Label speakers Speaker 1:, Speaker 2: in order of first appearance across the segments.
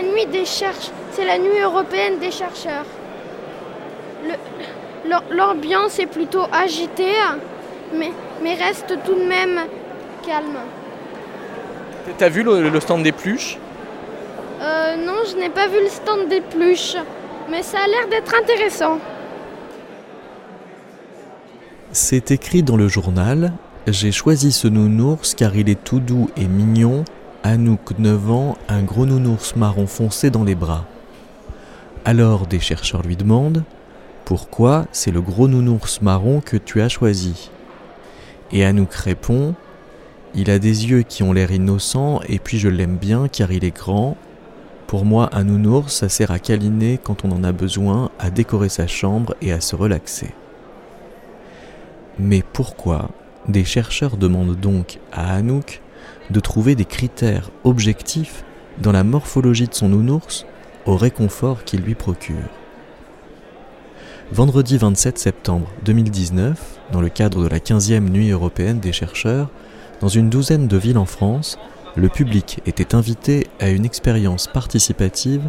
Speaker 1: C'est la nuit des chercheurs. C'est la nuit européenne des chercheurs. L'ambiance est plutôt agitée, mais, mais reste tout de même calme.
Speaker 2: T'as vu le, le stand des pluches?
Speaker 1: Euh, non, je n'ai pas vu le stand des pluches, mais ça a l'air d'être intéressant.
Speaker 3: C'est écrit dans le journal J'ai choisi ce nounours car il est tout doux et mignon. Anouk, 9 ans, un gros nounours marron foncé dans les bras. Alors des chercheurs lui demandent Pourquoi c'est le gros nounours marron que tu as choisi? Et Anouk répond Il a des yeux qui ont l'air innocents et puis je l'aime bien car il est grand. Pour moi, un nounours, ça sert à câliner quand on en a besoin, à décorer sa chambre et à se relaxer. Mais pourquoi? Des chercheurs demandent donc à Anouk de trouver des critères objectifs dans la morphologie de son nounours au réconfort qu'il lui procure Vendredi 27 septembre 2019, dans le cadre de la 15e Nuit européenne des chercheurs, dans une douzaine de villes en France, le public était invité à une expérience participative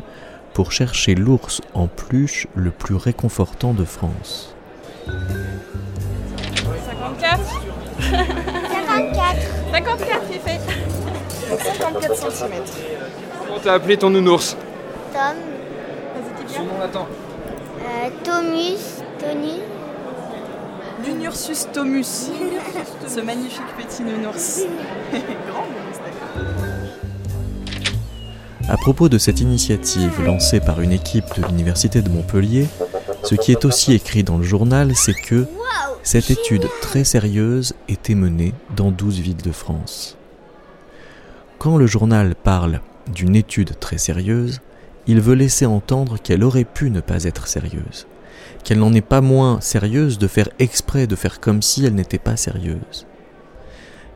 Speaker 3: pour chercher l'ours en peluche le plus réconfortant de France.
Speaker 4: 54 54 54 il fait 54 cm.
Speaker 2: Comment t'as appelé ton nounours
Speaker 5: Tom,
Speaker 4: Vas-y, dis
Speaker 2: Son nom latin.
Speaker 5: euh, Tomus, Tony,
Speaker 4: L'Unursus tomus. Ce magnifique petit nounours. Grand nounours.
Speaker 3: À propos de cette initiative lancée par une équipe de l'Université de Montpellier, ce qui est aussi écrit dans le journal, c'est que cette étude très sérieuse était menée dans 12 villes de France. Quand le journal parle d'une étude très sérieuse, il veut laisser entendre qu'elle aurait pu ne pas être sérieuse, qu'elle n'en est pas moins sérieuse de faire exprès de faire comme si elle n'était pas sérieuse.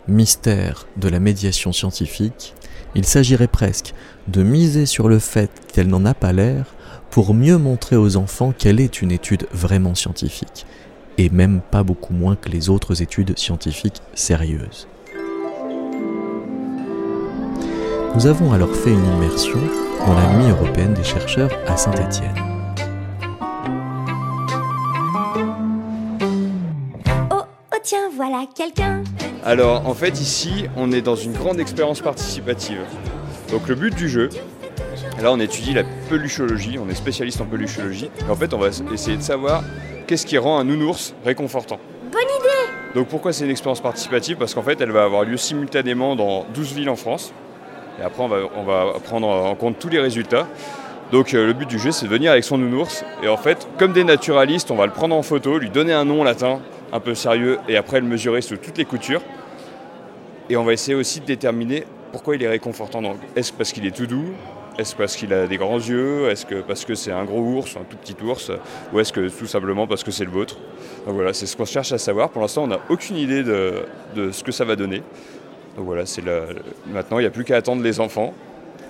Speaker 3: Mystère de la médiation scientifique, il s'agirait presque de miser sur le fait qu'elle n'en a pas l'air pour mieux montrer aux enfants qu'elle est une étude vraiment scientifique, et même pas beaucoup moins que les autres études scientifiques sérieuses. Nous avons alors fait une immersion dans la nuit européenne des chercheurs à Saint-Étienne.
Speaker 6: Oh, oh tiens, voilà quelqu'un.
Speaker 7: Alors en fait ici on est dans une grande expérience participative. Donc le but du jeu, là on étudie la peluchologie, on est spécialiste en peluchologie, et en fait on va essayer de savoir qu'est-ce qui rend un nounours réconfortant.
Speaker 6: Bonne idée
Speaker 7: Donc pourquoi c'est une expérience participative? Parce qu'en fait elle va avoir lieu simultanément dans 12 villes en France, et après on va, on va prendre en compte tous les résultats. Donc euh, le but du jeu c'est de venir avec son nounours, et en fait comme des naturalistes on va le prendre en photo, lui donner un nom latin un peu sérieux, et après le mesurer sous toutes les coutures. Et on va essayer aussi de déterminer pourquoi il est réconfortant. Est-ce parce qu'il est tout doux? Est-ce parce qu'il a des grands yeux? Est-ce que parce que c'est un gros ours, un tout petit ours? Ou est-ce que tout simplement parce que c'est le vôtre? Donc voilà, c'est ce qu'on cherche à savoir. Pour l'instant, on n'a aucune idée de, ce que ça va donner. Donc voilà, c'est maintenant, il n'y a plus qu'à attendre les enfants.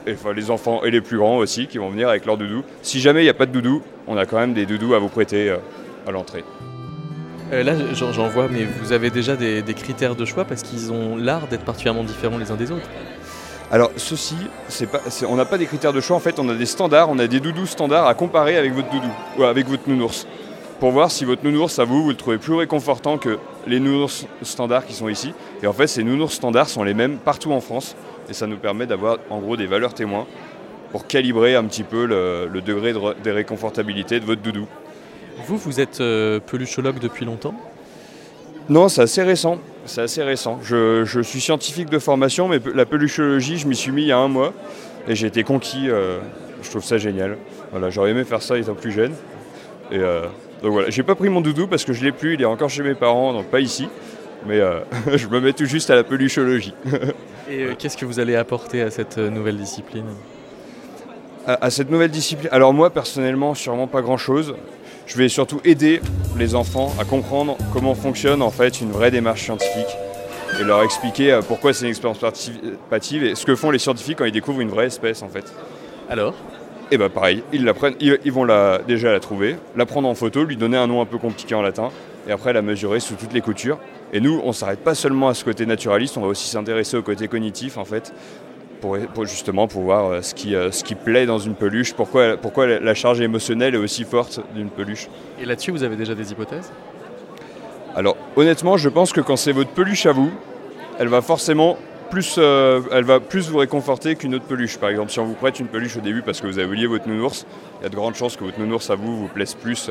Speaker 7: Et, les enfants et les plus grands aussi qui vont venir avec leur doudou. Si jamais il n'y a pas de doudou, on a quand même des doudous à vous prêter euh, à l'entrée.
Speaker 2: Euh, Là, j'en vois, mais vous avez déjà des, des critères de choix parce qu'ils ont l'art d'être particulièrement différents les uns des autres.
Speaker 7: Alors ceci, pas, on n'a pas des critères de choix, en fait on a des standards, on a des doudous standards à comparer avec votre doudou, ou avec votre nounours. Pour voir si votre nounours, à vous, vous le trouvez plus réconfortant que les nounours standards qui sont ici. Et en fait ces nounours standards sont les mêmes partout en France. Et ça nous permet d'avoir en gros des valeurs témoins pour calibrer un petit peu le, le degré de réconfortabilité de votre doudou.
Speaker 2: Vous, vous êtes euh, peluchologue depuis longtemps?
Speaker 7: Non, c'est assez récent. C'est assez récent. Je, je suis scientifique de formation, mais la peluchologie, je m'y suis mis il y a un mois. Et j'ai été conquis. euh, je trouve ça génial. Voilà, j'aurais aimé faire ça étant plus jeune. Et euh, donc voilà, j'ai pas pris mon doudou parce que je l'ai plus. Il est encore chez mes parents, donc pas ici. Mais euh, je me mets tout juste à la peluchologie.
Speaker 2: Et euh, qu'est-ce que vous allez apporter à cette nouvelle discipline?
Speaker 7: À, cette nouvelle discipline Alors moi personnellement, sûrement pas grand-chose. Je vais surtout aider les enfants à comprendre comment fonctionne en fait une vraie démarche scientifique et leur expliquer euh, pourquoi c'est une expérience participative et ce que font les scientifiques quand ils découvrent une vraie espèce en fait.
Speaker 2: Alors?
Speaker 7: Et bah pareil, ils, ils, vont la, déjà la trouver, la prendre en photo, lui donner un nom un peu compliqué en latin et après la mesurer sous toutes les coutures. Et nous, on s'arrête pas seulement à ce côté naturaliste, on va aussi s'intéresser au côté cognitif en fait pour, justement pour voir euh, ce qui, euh, ce qui plaît dans une peluche, pourquoi, pourquoi la charge émotionnelle est aussi forte d'une peluche.
Speaker 2: Et là-dessus, vous avez déjà des hypothèses?
Speaker 7: Alors honnêtement, je pense que quand c'est votre peluche à vous, elle va forcément plus, euh, elle va plus vous réconforter qu'une autre peluche. Par exemple, si on vous prête une peluche au début parce que vous avez oublié votre nounours, il y a de grandes chances que votre nounours à vous vous plaise plus,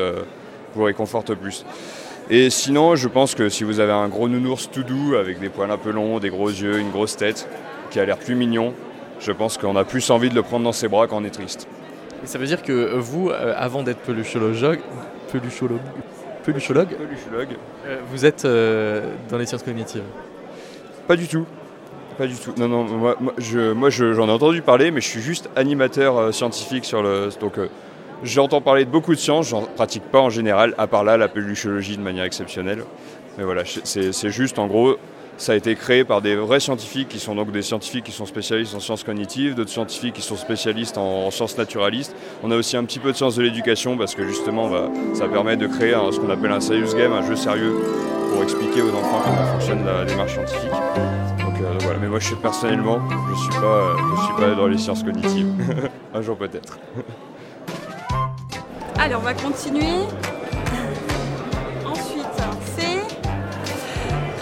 Speaker 7: vous réconforte plus. Et sinon, je pense que si vous avez un gros nounours tout doux avec des poils un peu longs, des gros yeux, une grosse tête, qui a l'air plus mignon, je pense qu'on a plus envie de le prendre dans ses bras quand on est triste.
Speaker 2: Et ça veut dire que vous, euh, avant d'être peluchologue, peluchologue, peluchologue, euh, vous êtes euh, dans les sciences cognitives
Speaker 7: Pas du tout. Pas du tout. Non, non, moi, je, moi j'en ai entendu parler, mais je suis juste animateur scientifique sur le. Donc, j'entends parler de beaucoup de sciences, j'en pratique pas en général, à part là la peluchologie de manière exceptionnelle. Mais voilà, c'est juste en gros ça a été créé par des vrais scientifiques qui sont donc des scientifiques qui sont spécialistes en sciences cognitives, d'autres scientifiques qui sont spécialistes en, sciences naturalistes. On a aussi un petit peu de sciences de l'éducation parce que justement bah, ça permet de créer ce qu'on appelle un serious game, un jeu sérieux pour expliquer aux enfants comment fonctionne la démarche scientifique. Donc, euh, voilà, mais moi je suis personnellement, je suis suis pas dans les sciences cognitives. un jour peut-être.
Speaker 4: Allez, on va continuer.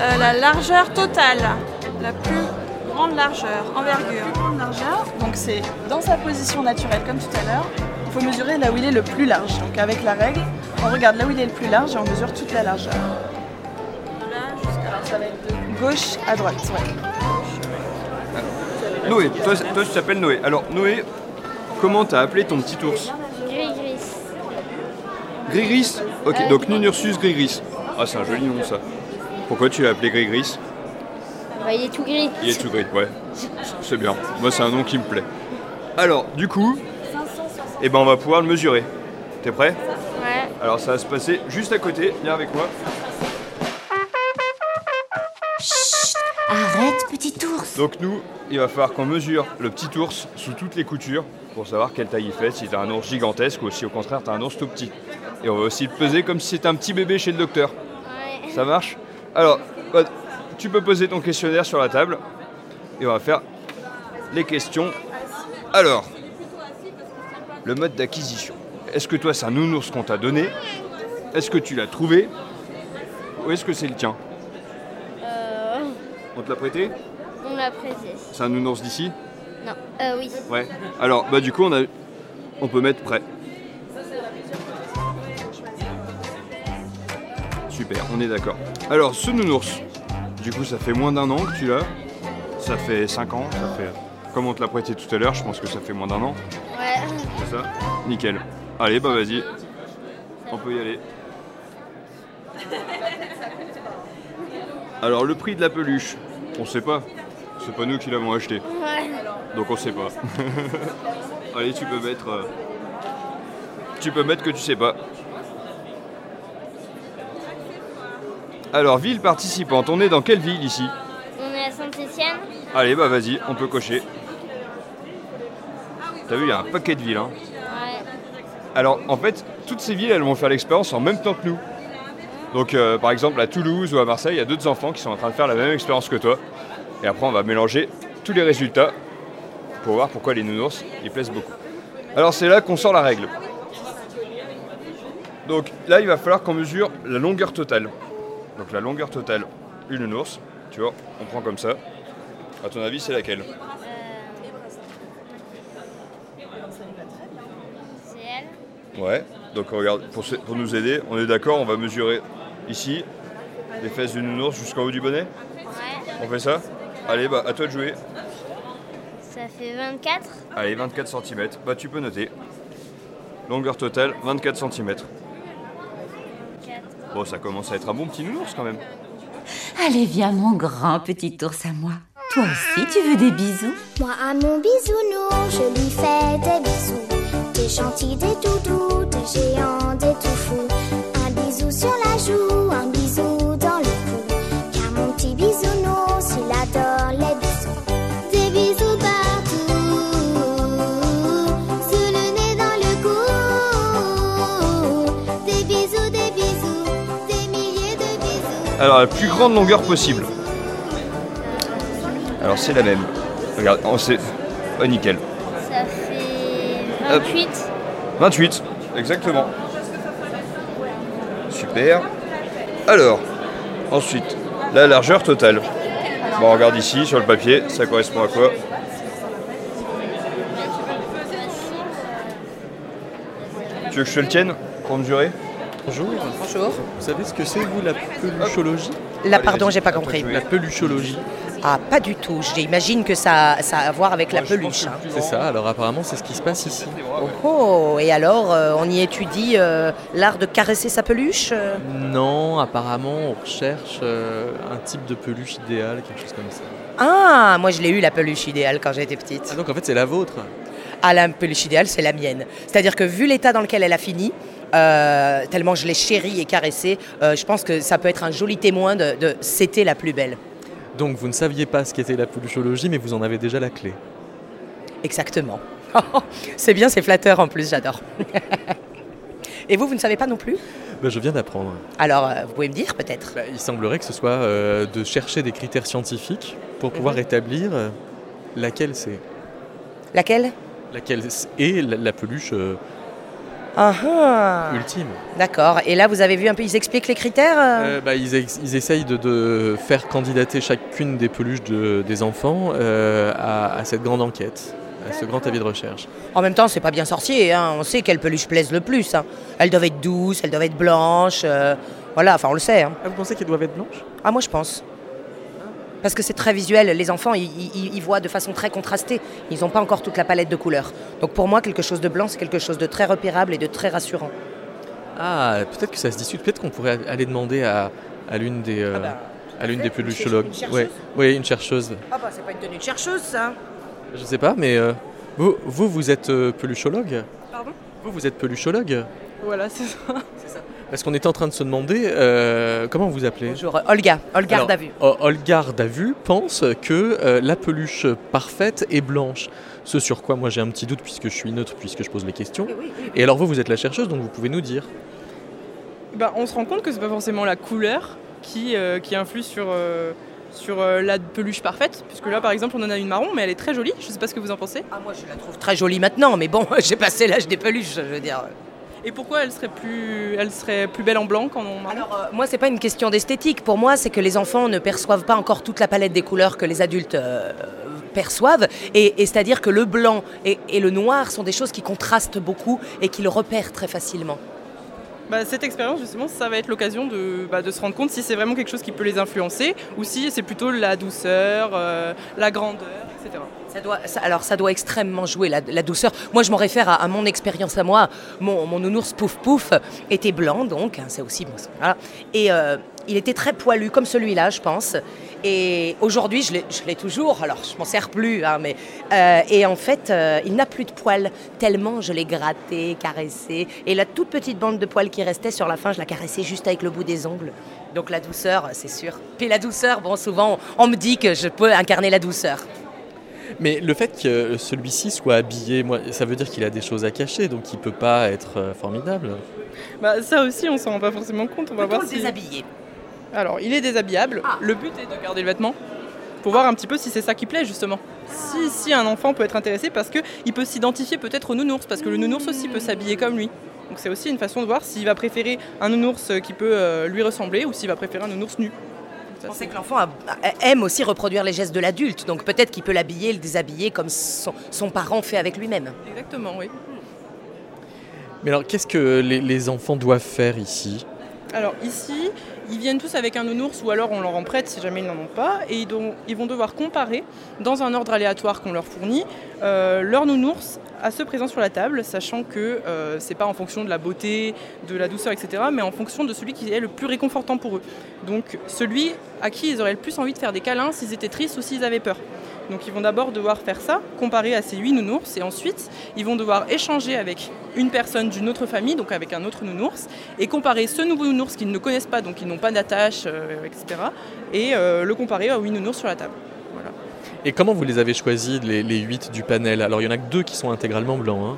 Speaker 4: Euh, la largeur totale, la plus grande largeur, envergure. grande largeur, donc c'est dans sa position naturelle comme tout à l'heure. Il faut mesurer là où il est le plus large. Donc avec la règle, on regarde là où il est le plus large et on mesure toute la largeur. Là jusqu'à ça va être de gauche à droite.
Speaker 7: Noé, toi, toi tu t'appelles Noé. Alors Noé, comment t'as appelé ton petit ours
Speaker 5: Grigris.
Speaker 7: Grigris Ok, donc Nunursus Grigris. Ah c'est un joli nom ça. Pourquoi tu l'as appelé Gris Gris
Speaker 5: bah, Il est tout gris.
Speaker 7: Il est tout gris, ouais. C'est bien. Moi, c'est un nom qui me plaît. Alors, du coup, eh ben, on va pouvoir le mesurer. T'es prêt
Speaker 5: Ouais.
Speaker 7: Alors, ça va se passer juste à côté. Viens avec moi.
Speaker 6: Chut Arrête, petit ours
Speaker 7: Donc, nous, il va falloir qu'on mesure le petit ours sous toutes les coutures pour savoir quelle taille il fait, si t'as un ours gigantesque ou si au contraire t'as un ours tout petit. Et on va aussi le peser comme si c'était un petit bébé chez le docteur.
Speaker 5: Ouais.
Speaker 7: Ça marche alors, tu peux poser ton questionnaire sur la table et on va faire les questions. Alors, le mode d'acquisition. Est-ce que toi, c'est un nounours qu'on t'a donné? Est-ce que tu l'as trouvé? Ou est-ce que c'est le tien?
Speaker 5: Euh...
Speaker 7: On te l'a prêté?
Speaker 5: On l'a prêté.
Speaker 7: C'est un nounours d'ici?
Speaker 5: Non. Euh, oui.
Speaker 7: Ouais. Alors, bah du coup, on, a... on peut mettre prêt. Super, on est d'accord. Alors, ce nounours, du coup, ça fait moins d'un an que tu l'as. Ça fait 5 ans, ça fait. Comme on te l'a prêté tout à l'heure, je pense que ça fait moins d'un an.
Speaker 5: Ouais.
Speaker 7: C'est ça? Nickel. Allez, bah vas-y. On peut y aller. Alors, le prix de la peluche, on sait pas. C'est pas nous qui l'avons acheté.
Speaker 5: Ouais.
Speaker 7: Donc on sait pas. Allez, tu peux mettre. Euh, tu peux mettre que tu sais pas. Alors, ville participante, on est dans quelle ville ici
Speaker 5: On est à Saint-Etienne.
Speaker 7: Allez, bah vas-y, on peut cocher. T'as vu, il y a un paquet de villes. Hein.
Speaker 5: Ouais.
Speaker 7: Alors, en fait, toutes ces villes, elles vont faire l'expérience en même temps que nous. Donc, euh, par exemple, à Toulouse ou à Marseille, il y a d'autres enfants qui sont en train de faire la même expérience que toi. Et après, on va mélanger tous les résultats pour voir pourquoi les nounours, ils plaisent beaucoup. Alors, c'est là qu'on sort la règle. Donc là, il va falloir qu'on mesure la longueur totale. Donc la longueur totale, une ours, tu vois, on prend comme ça. À ton avis, c'est laquelle
Speaker 5: C'est elle.
Speaker 7: Ouais, donc regarde, pour, pour nous aider, on est d'accord, on va mesurer ici les fesses d'une ours jusqu'en haut du bonnet
Speaker 5: Ouais.
Speaker 7: On fait ça Allez, bah à toi de jouer.
Speaker 5: Ça fait 24.
Speaker 7: Allez, 24 cm. Bah tu peux noter. Longueur totale, 24 cm. Bon, ça commence à être un bon petit nounours quand même.
Speaker 8: Allez, viens, mon grand petit ours à moi. Toi aussi, tu veux des bisous?
Speaker 5: Moi, à mon bisounours, je lui fais des bisous.
Speaker 9: gentils, des doudous, des géants, des tout fous. Un bisou sur la joue,
Speaker 7: Alors, la plus grande longueur possible. Alors, c'est la même. Regarde, on sait. Oh, nickel.
Speaker 5: Ça fait
Speaker 7: Hop.
Speaker 5: 28.
Speaker 7: 28, exactement. Super. Alors, ensuite, la largeur totale. Bon, on regarde ici sur le papier, ça correspond à quoi? Tu veux que je te le tienne pour mesurer
Speaker 2: Bonjour.
Speaker 10: Bonjour.
Speaker 2: Vous savez ce que c'est, vous, la peluchologie?
Speaker 10: La pardon, j'ai pas compris.
Speaker 2: La peluchologie.
Speaker 10: Ah, pas du tout. J'imagine que ça, ça a à voir avec la peluche. hein.
Speaker 2: C'est ça, alors apparemment, c'est ce qui se passe ici.
Speaker 10: Oh, et alors, euh, on y étudie euh, l'art de caresser sa peluche euh?
Speaker 2: Non, apparemment, on recherche euh, un type de peluche idéal, quelque chose comme ça.
Speaker 10: Ah, moi je l'ai eu la peluche idéale quand j'étais petite.
Speaker 2: Ah, donc en fait, c'est la vôtre
Speaker 10: Ah, la peluche idéale, c'est la mienne. C'est-à-dire que vu l'état dans lequel elle a fini, euh, tellement je l'ai chérie et caressée, euh, je pense que ça peut être un joli témoin de, de c'était la plus belle.
Speaker 2: Donc vous ne saviez pas ce qu'était la peluchologie, mais vous en avez déjà la clé.
Speaker 10: Exactement. c'est bien, c'est flatteur en plus, j'adore. et vous, vous ne savez pas non plus?
Speaker 2: Ben, je viens d'apprendre.
Speaker 10: Alors, euh, vous pouvez me dire peut-être?
Speaker 2: Ben, il semblerait que ce soit euh, de chercher des critères scientifiques pour pouvoir
Speaker 10: Mhm.
Speaker 2: établir euh, laquelle c'est.
Speaker 10: Laquelle?
Speaker 2: Laquelle est la, la peluche ultime.
Speaker 10: D'accord. Et là, vous avez vu un peu, ils expliquent les critères euh
Speaker 2: Euh, bah, ils, ex- ils essayent de, de faire candidater chacune des peluches de- des enfants euh, à, à cette grande enquête, à ce grand avis de recherche.
Speaker 10: En même temps, c'est pas bien sorcier. hein. On sait quelles peluches plaisent le plus. hein. Elles doivent être douces, elles doivent être blanches. euh, voilà, enfin, on le sait. hein.
Speaker 2: Ah, vous pensez qu'elles doivent être blanches
Speaker 10: Ah, moi, je pense. Parce que c'est très visuel. Les enfants, ils, ils- ils voient de façon très contrastée. Ils n'ont pas encore toute la palette de couleurs. Donc pour moi, quelque chose de blanc, c'est quelque chose de très repérable et de très rassurant.
Speaker 2: Ah, peut-être que ça se discute. Peut-être qu'on pourrait aller demander à, à l'une des, euh, à l'une des peluchologues.
Speaker 10: une chercheuse
Speaker 2: Ouais, ouais, une chercheuse.
Speaker 10: Ah bah, c'est pas une tenue de chercheuse, ça.
Speaker 2: Je sais pas, mais euh, vous, vous, vous êtes euh, peluchologue
Speaker 4: Pardon?
Speaker 2: Vous, vous êtes peluchologue
Speaker 4: Voilà, c'est ça.
Speaker 2: Parce qu'on était en train de se demander euh, comment vous appelez
Speaker 10: Bonjour, Olga. Olga
Speaker 2: Alors,
Speaker 10: Davu.
Speaker 2: O- Olga Davu pense que euh, la peluche parfaite est blanche. Ce sur quoi moi j'ai un petit doute puisque je suis neutre, puisque je pose les questions. Et alors vous, vous êtes la chercheuse, donc vous pouvez nous dire.
Speaker 4: Ben, on se rend compte que c'est pas forcément la couleur qui, euh, qui influe sur, euh, sur euh, la peluche parfaite, puisque là par exemple on en a une marron, mais elle est très jolie. Je sais pas ce que vous en pensez.
Speaker 10: Ah moi je la trouve très jolie maintenant, mais bon, j'ai passé l'âge des peluches, je veux dire.
Speaker 4: Et pourquoi elle serait plus, elle serait plus belle en blanc qu'en marron
Speaker 10: Alors euh, moi c'est pas une question d'esthétique. Pour moi c'est que les enfants ne perçoivent pas encore toute la palette des couleurs que les adultes euh, perçoivent. Et, et c'est-à-dire que le blanc et, et le noir sont des choses qui contrastent beaucoup et qu'ils repèrent très facilement.
Speaker 4: Bah, cette expérience, justement, ça va être l'occasion de, bah, de se rendre compte si c'est vraiment quelque chose qui peut les influencer ou si c'est plutôt la douceur, euh, la grandeur, etc.
Speaker 10: Ça doit, alors ça doit extrêmement jouer la, douceur. Moi je m'en réfère à, mon expérience à moi. Mon, mon nounours Pouf Pouf était blanc donc, hein, c'est aussi bon. Et euh, il était très poilu comme celui-là je pense. Et aujourd'hui je l'ai- je l'ai toujours, alors je m'en sers plus, hein, mais euh, et en fait euh, il n'a plus de poils tellement je l'ai gratté, caressé. Et la toute petite bande de poils qui restait sur la fin, je la caressais juste avec le bout des ongles. Donc la douceur, c'est sûr. Puis la douceur, bon souvent on me dit que je peux incarner la douceur.
Speaker 2: Mais le fait que celui-ci soit habillé, moi, ça veut dire qu'il a des choses à cacher, donc il peut pas être euh, formidable.
Speaker 4: Bah, ça aussi, on s'en rend pas forcément compte. On va voir
Speaker 10: le
Speaker 4: si...
Speaker 10: déshabiller
Speaker 4: Alors, il est déshabillable. Le but est de garder le vêtement pour voir un petit peu si c'est ça qui plaît justement. Si, si un enfant peut être intéressé parce qu'il peut s'identifier peut-être au nounours, parce que le nounours aussi peut s'habiller comme lui. Donc c'est aussi une façon de voir s'il va préférer un nounours qui peut euh, lui ressembler ou s'il va préférer un nounours nu.
Speaker 10: Je pensais que l'enfant aime aussi reproduire les gestes de l'adulte, donc peut-être qu'il peut l'habiller, le déshabiller comme son, son parent fait avec lui-même.
Speaker 4: Exactement, oui.
Speaker 2: Mais alors, qu'est-ce que les, les enfants doivent faire ici?
Speaker 4: Alors ici, ils viennent tous avec un nounours ou alors on leur en prête si jamais ils n'en ont pas et ils, vont devoir comparer dans un ordre aléatoire qu'on leur fournit euh, leur nounours à ceux présents sur la table, sachant que euh, c'est pas en fonction de la beauté, de la douceur, etc., mais en fonction de celui qui est le plus réconfortant pour eux. Donc celui à qui ils auraient le plus envie de faire des câlins s'ils étaient tristes ou s'ils avaient peur. Donc ils vont d'abord devoir faire ça, comparer à ces 8 nounours, et ensuite ils vont devoir échanger avec une personne d'une autre famille, donc avec un autre nounours, et comparer ce nouveau nounours qu'ils ne connaissent pas, donc ils n'ont pas d'attache, euh, etc., et euh, le comparer aux 8 nounours sur la table. Voilà.
Speaker 2: Et comment vous les avez choisis, les, les 8 du panel? Alors il y en a que deux qui sont intégralement blancs. hein.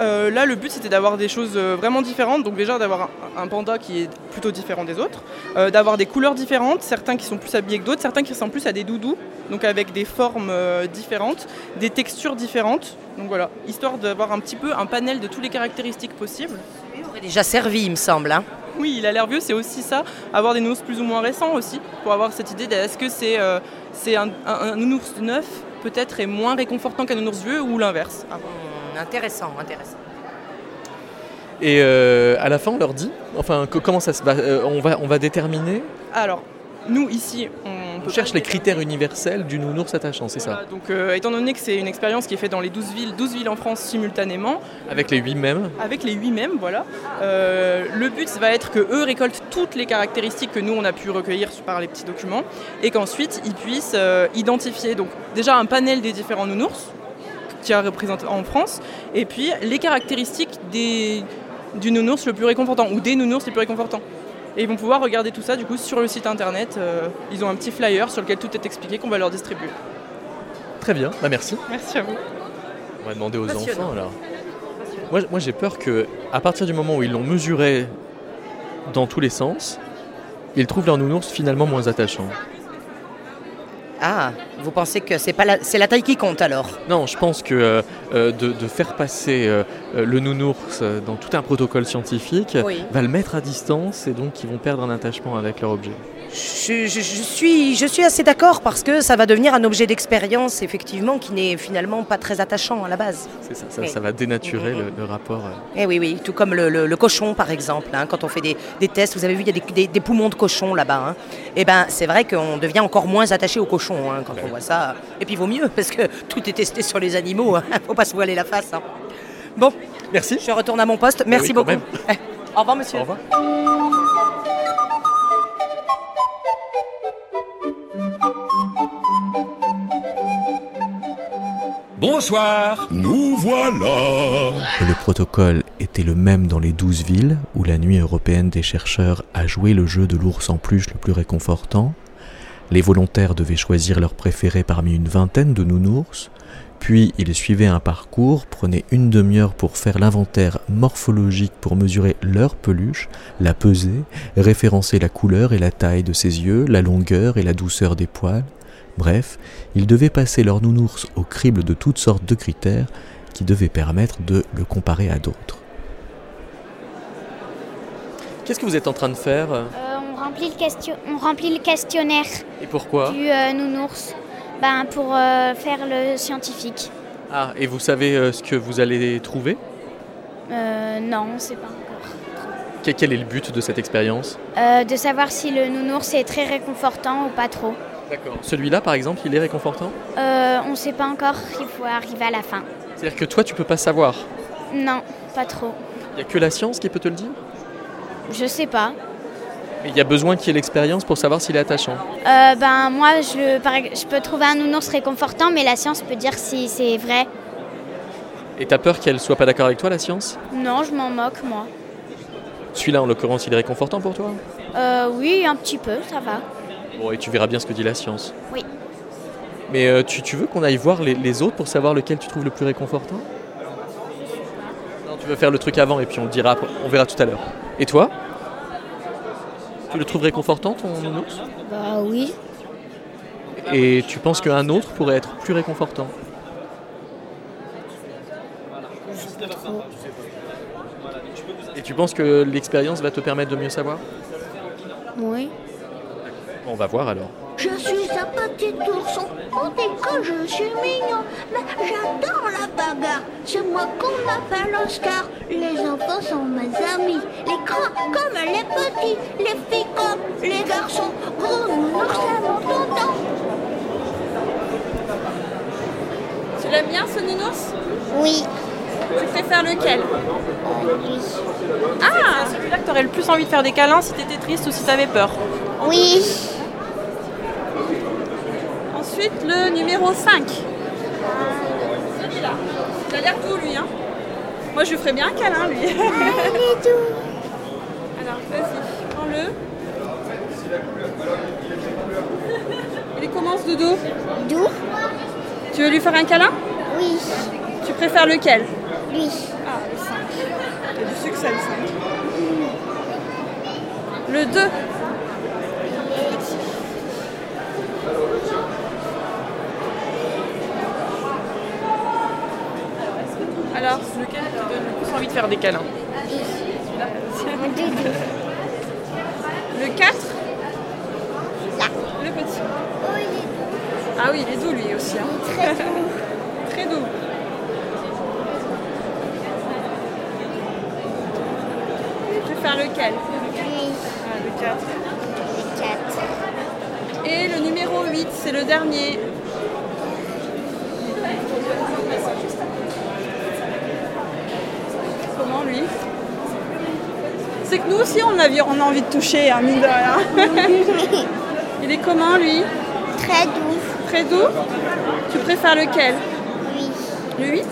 Speaker 4: Euh, là, le but c'était d'avoir des choses euh, vraiment différentes. Donc, déjà d'avoir un, un panda qui est plutôt différent des autres, euh, d'avoir des couleurs différentes, certains qui sont plus habillés que d'autres, certains qui ressemblent plus à des doudous, donc avec des formes euh, différentes, des textures différentes. Donc voilà, histoire d'avoir un petit peu un panel de toutes les caractéristiques possibles.
Speaker 10: aurait déjà servi, il me semble. hein.
Speaker 4: Oui, il a l'air vieux, c'est aussi ça, avoir des nounours plus ou moins récents aussi, pour avoir cette idée de est-ce que c'est euh, c'est un, un- un nounours neuf peut-être est moins réconfortant qu'un nounours vieux ou l'inverse? Ah,
Speaker 10: Hum, intéressant, intéressant.
Speaker 2: Et euh, à la fin, on leur dit, enfin, que- comment ça se passe Euh, on, va, on va déterminer,
Speaker 4: Alors, nous ici, on
Speaker 2: on cherche les critères universels du nounours attachant, c'est ça
Speaker 4: Donc, euh, étant donné que c'est une expérience qui est faite dans les 12 villes, 12 villes en France simultanément,
Speaker 2: Avec les 8 mêmes
Speaker 4: avec les 8 mêmes, voilà, euh, le but va être que eux récoltent toutes les caractéristiques que nous on a pu recueillir par les petits documents, et qu'ensuite ils puissent euh, identifier donc déjà un panel des différents nounours qui est représenté en France, et puis les caractéristiques des, du nounours le plus réconfortant ou des nounours les plus réconfortants. Et ils vont pouvoir regarder tout ça du coup sur le site internet. euh, ils ont un petit flyer sur lequel tout est expliqué qu'on va leur distribuer.
Speaker 2: Très bien, bah merci.
Speaker 4: Merci à vous.
Speaker 2: On va demander aux enfants alors. Moi, moi j'ai peur que, à partir du moment où ils l'ont mesuré dans tous les sens, ils trouvent leur nounours finalement moins attachant.
Speaker 10: Ah, vous pensez que c'est pas la, c'est la taille qui compte alors?
Speaker 2: Non, je pense que euh, euh, de, de faire passer euh, le nounours dans tout un protocole scientifique
Speaker 10: Oui.
Speaker 2: va le mettre à distance et donc ils vont perdre un attachement avec leur objet.
Speaker 10: Je, je- je suis, je suis assez d'accord parce que ça va devenir un objet d'expérience, effectivement, qui n'est finalement pas très attachant à la base.
Speaker 2: C'est ça, ça,
Speaker 10: Oui.
Speaker 2: ça va dénaturer le, le rapport. euh.
Speaker 10: Eh oui, oui, tout comme le, le- le cochon, par exemple. hein, quand on fait des, des tests, vous avez vu, il y a des, des- des poumons de cochon là-bas. hein. Eh ben, c'est vrai qu'on devient encore moins attaché au cochon hein, quand on voit ça. Et puis, il vaut mieux, parce que tout est testé sur les animaux. hein. Faut pas se voiler la face. Bon,
Speaker 2: merci.
Speaker 10: Je retourne à mon poste. Merci
Speaker 2: oui, quand
Speaker 10: beaucoup. Au revoir, monsieur.
Speaker 2: Au revoir.
Speaker 11: Bonsoir, nous voilà.
Speaker 3: Le protocole était le même dans les douze villes où la nuit européenne des chercheurs a joué le jeu de l'ours en peluche le plus réconfortant. Les volontaires devaient choisir leur préféré parmi une vingtaine de nounours, puis ils suivaient un parcours, prenaient une demi-heure pour faire l'inventaire morphologique pour mesurer leur peluche, la peser, référencer la couleur et la taille de ses yeux, la longueur et la douceur des poils. Bref, ils devaient passer leur nounours au crible de toutes sortes de critères qui devaient permettre de le comparer à d'autres.
Speaker 2: Qu'est-ce que vous êtes en train de faire?
Speaker 1: Euh, on, remplit le question- on remplit le questionnaire
Speaker 2: Et pourquoi?
Speaker 1: du euh, nounours ben, pour euh, faire le scientifique.
Speaker 2: Ah, et vous savez euh, ce que vous allez trouver?
Speaker 1: Euh, non, on ne sait pas encore.
Speaker 2: Que- Quel est le but de cette expérience?
Speaker 1: Euh, de savoir si le nounours est très réconfortant ou pas trop.
Speaker 2: D'accord. Celui-là, par exemple, il est réconfortant
Speaker 1: Euh, on ne sait pas encore, il faut arriver à la fin.
Speaker 2: C'est-à-dire que toi, tu peux pas savoir.
Speaker 1: Non, pas trop.
Speaker 2: Il n'y a que la science qui peut te le dire
Speaker 1: Je sais pas.
Speaker 2: Mais il y a besoin qu'il y ait l'expérience pour savoir s'il est attachant.
Speaker 1: Euh, ben moi, je, par ex- je peux trouver un nounours réconfortant, mais la science peut dire si c'est vrai.
Speaker 2: Et t'as peur qu'elle soit pas d'accord avec toi, la science
Speaker 1: Non, je m'en moque, moi.
Speaker 2: Celui-là, en l'occurrence, il est réconfortant pour toi
Speaker 1: Euh, oui, un petit peu, ça va.
Speaker 2: Bon, et tu verras bien ce que dit la science.
Speaker 1: Oui.
Speaker 2: Mais euh, tu, tu veux qu'on aille voir les, les autres pour savoir lequel tu trouves le plus réconfortant? Non, tu veux faire le truc avant et puis on le dira, on verra tout à l'heure. Et toi? Tu le trouves réconfortant, ton nounours
Speaker 1: Bah oui.
Speaker 2: Et tu penses qu'un autre pourrait être plus réconfortant? Et tu penses que l'expérience va te permettre de mieux savoir?
Speaker 1: Oui.
Speaker 2: On va voir alors.
Speaker 9: Je suis un petit ourson, on dit que je suis mignon, mais j'adore la bagarre. C'est moi qu'on appelle Oscar. Les enfants sont mes amis, les grands comme les petits, les filles comme les garçons. Gros nounours, ça mon tonton.
Speaker 4: Tu l'aimes bien ce nounours
Speaker 1: Oui.
Speaker 4: Tu préfères lequel Ah, celui-là que t'aurais le plus envie de faire des câlins si t'étais triste ou si t'avais peur.
Speaker 1: Oui.
Speaker 4: Ensuite,
Speaker 12: le numéro 5. Celui-là. Il a l'air doux, lui. Hein. Moi, je lui ferais bien un câlin, lui.
Speaker 9: Doux.
Speaker 12: Alors, vas-y, prends-le. Il est comment ce dodo
Speaker 9: Doux
Speaker 12: Tu veux lui faire un câlin?
Speaker 9: Oui.
Speaker 12: Tu préfères lequel?
Speaker 9: Lui.
Speaker 12: Ah, le 5. Il y a du succès, le 5. Le 2. Alors,
Speaker 2: lequel te donne le plus envie de faire des câlins
Speaker 12: le 4
Speaker 9: Là.
Speaker 12: Le petit.
Speaker 9: Oh, il est doux.
Speaker 12: Ah oui, il est doux lui aussi. hein.
Speaker 9: Il est très doux.
Speaker 12: Très doux. Tu préfères lequel
Speaker 9: Lui.
Speaker 12: Ah, le 4.
Speaker 9: Le 4.
Speaker 12: Et le numéro 8, c'est le dernier. Comment lui C'est que nous aussi on a, on a envie de toucher, hein, mine de rien. Il est comment lui?
Speaker 9: Très doux.
Speaker 12: Très doux? Tu préfères lequel?
Speaker 9: Lui.
Speaker 12: Le 8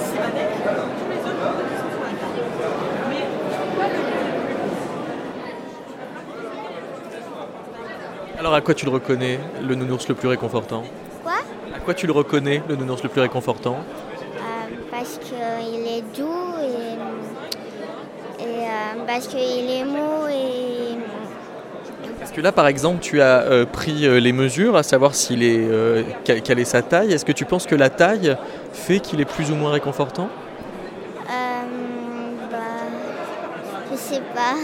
Speaker 2: Alors à quoi tu le reconnais, le nounours le plus réconfortant?
Speaker 9: Quoi?
Speaker 2: À quoi tu le reconnais, le nounours le plus réconfortant?
Speaker 9: Euh, Parce qu'il est doux et, parce qu'il est mou et
Speaker 2: Parce que là, par exemple, tu as euh, pris euh, les mesures, à savoir s'il est, euh, quelle, quelle est sa taille. Est-ce que tu penses que la taille fait qu'il est plus ou moins réconfortant?
Speaker 9: Euh, bah, je sais pas.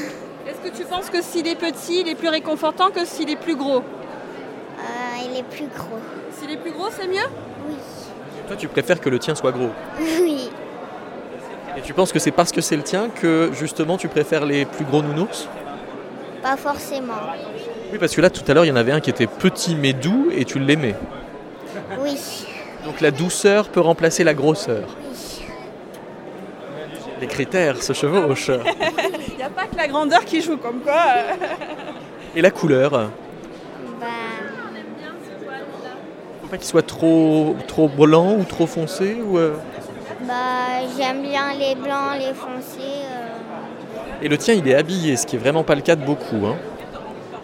Speaker 12: Est-ce que tu penses que s'il est petit, il est plus réconfortant que s'il est plus gros?
Speaker 9: Euh, il est plus gros.
Speaker 12: S'il est plus gros, c'est mieux?
Speaker 9: Oui.
Speaker 2: Toi, tu préfères que le tien soit gros?
Speaker 9: Oui.
Speaker 2: Et tu penses que c'est parce que c'est le tien que justement tu préfères les plus gros nounours?
Speaker 9: Pas forcément.
Speaker 2: Oui, parce que là, tout à l'heure, il y en avait un qui était petit mais doux et tu l'aimais.
Speaker 9: Oui.
Speaker 2: Donc la douceur peut remplacer la grosseur.
Speaker 9: Oui.
Speaker 2: Les critères se chevauchent.
Speaker 12: Il n'y a pas que la grandeur qui joue, comme quoi. euh,
Speaker 2: Et la couleur?
Speaker 9: Bah,
Speaker 2: Faut pas qu'il soit trop, trop blanc ou trop foncé ou euh,
Speaker 9: bah j'aime bien les blancs, les foncés. euh,
Speaker 2: Et le tien, il est habillé, ce qui est vraiment pas le cas de beaucoup. hein.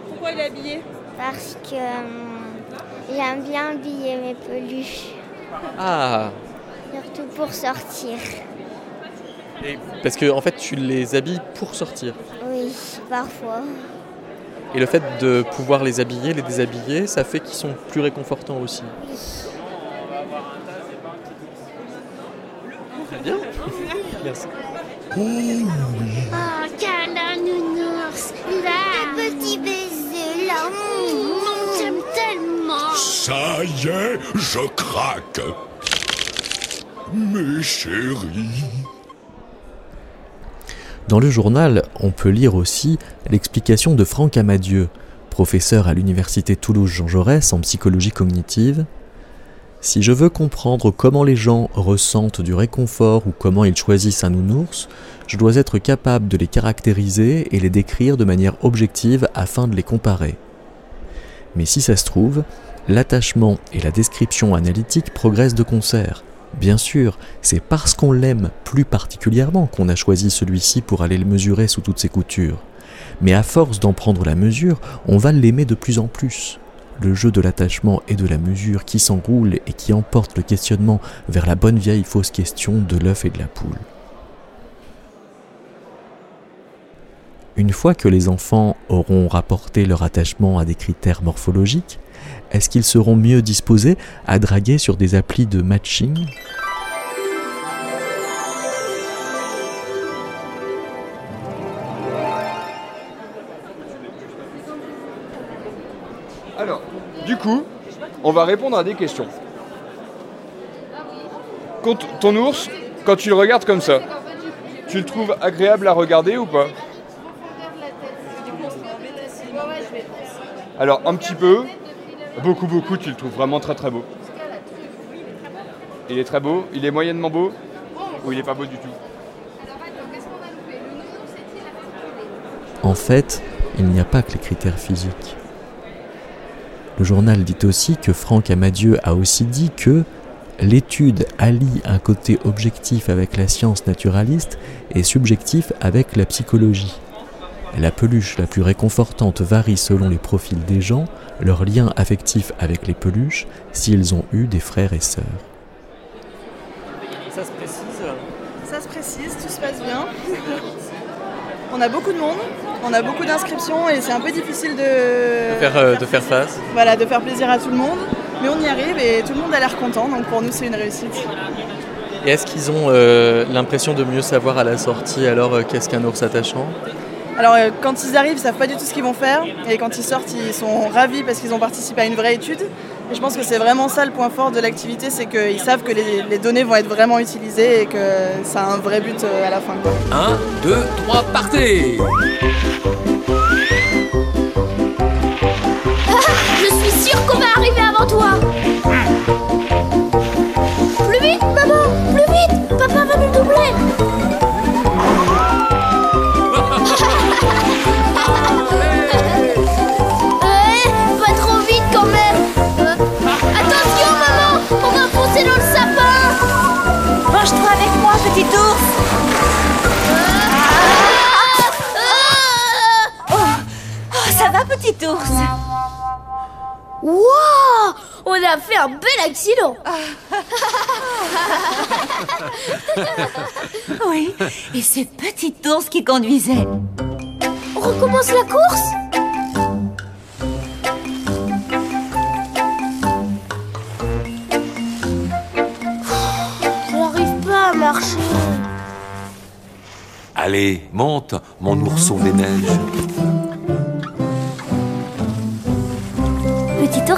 Speaker 12: Pourquoi il est habillé?
Speaker 9: Parce que hum, j'aime bien habiller mes peluches.
Speaker 2: Ah
Speaker 9: Surtout pour sortir.
Speaker 2: Et Parce que en fait, tu les habilles pour sortir.
Speaker 9: Oui, parfois.
Speaker 2: Et le fait de pouvoir les habiller, les déshabiller, ça fait qu'ils sont plus réconfortants aussi.
Speaker 9: Oui.
Speaker 2: Bien. Merci.
Speaker 9: Oh, câlin nounours, là. Petit baiser, là. Mmh, J'aime tellement.
Speaker 11: Ça y est, je craque. Mes chéris.
Speaker 3: Dans le journal, on peut lire aussi l'explication de Franck Amadieu, professeur à l'université Toulouse-Jean Jaurès en psychologie cognitive. Si je veux comprendre comment les gens ressentent du réconfort ou comment ils choisissent un nounours, je dois être capable de les caractériser et les décrire de manière objective afin de les comparer. Mais si ça se trouve, l'attachement et la description analytique progressent de concert. Bien sûr, c'est parce qu'on l'aime plus particulièrement qu'on a choisi celui-ci pour aller le mesurer sous toutes ses coutures. Mais à force d'en prendre la mesure, on va l'aimer de plus en plus. Le jeu de l'attachement et de la mesure qui s'enroule et qui emporte le questionnement vers la bonne vieille fausse question de l'œuf et de la poule. Une fois que les enfants auront rapporté leur attachement à des critères morphologiques, est-ce qu'ils seront mieux disposés à draguer sur des applis de matching?
Speaker 7: On va répondre à des questions. Ton ours, quand tu le regardes comme ça, tu le trouves agréable à regarder ou pas Alors, un petit peu, beaucoup, beaucoup, tu le trouves vraiment très très beau. Il est très beau, il est moyennement beau ou il est pas beau du tout
Speaker 3: En fait, il n'y a pas que les critères physiques. Le journal dit aussi que Franck Amadieu a aussi dit que l'étude allie un côté objectif avec la science naturaliste et subjectif avec la psychologie. La peluche la plus réconfortante varie selon les profils des gens, leur lien affectif avec les peluches, s'ils ont eu des frères et sœurs.
Speaker 2: Ça se précise?
Speaker 5: Ça se précise, tout se passe bien. On a beaucoup de monde, on a beaucoup d'inscriptions et c'est un peu difficile de,
Speaker 2: de faire, euh, de faire face.
Speaker 5: Voilà, de faire plaisir à tout le monde. Mais on y arrive et tout le monde a l'air content, donc pour nous c'est une réussite.
Speaker 2: Et est-ce qu'ils ont euh, l'impression de mieux savoir à la sortie alors euh, qu'est-ce qu'un ours attachant?
Speaker 5: Alors euh, quand ils arrivent, ils savent pas du tout ce qu'ils vont faire et quand ils sortent, ils sont ravis parce qu'ils ont participé à une vraie étude. Je pense que c'est vraiment ça le point fort de l'activité, c'est qu'ils savent que les, les données vont être vraiment utilisées et que ça a un vrai but euh, à la fin. quoi.
Speaker 13: 1, 2, 3, partez
Speaker 9: a fait un bel accident
Speaker 14: Oui, et c'est petit ours qui conduisait.
Speaker 9: On recommence la course? J'arrive pas à marcher.
Speaker 13: Allez, monte, mon ourson des neiges.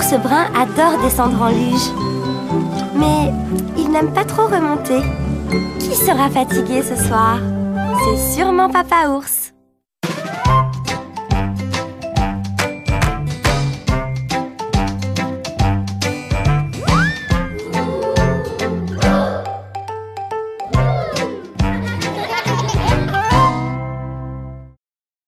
Speaker 6: Petit ours brun adore descendre en luge. Mais il n'aime pas trop remonter. Qui sera fatigué ce soir? C'est sûrement Papa Ours.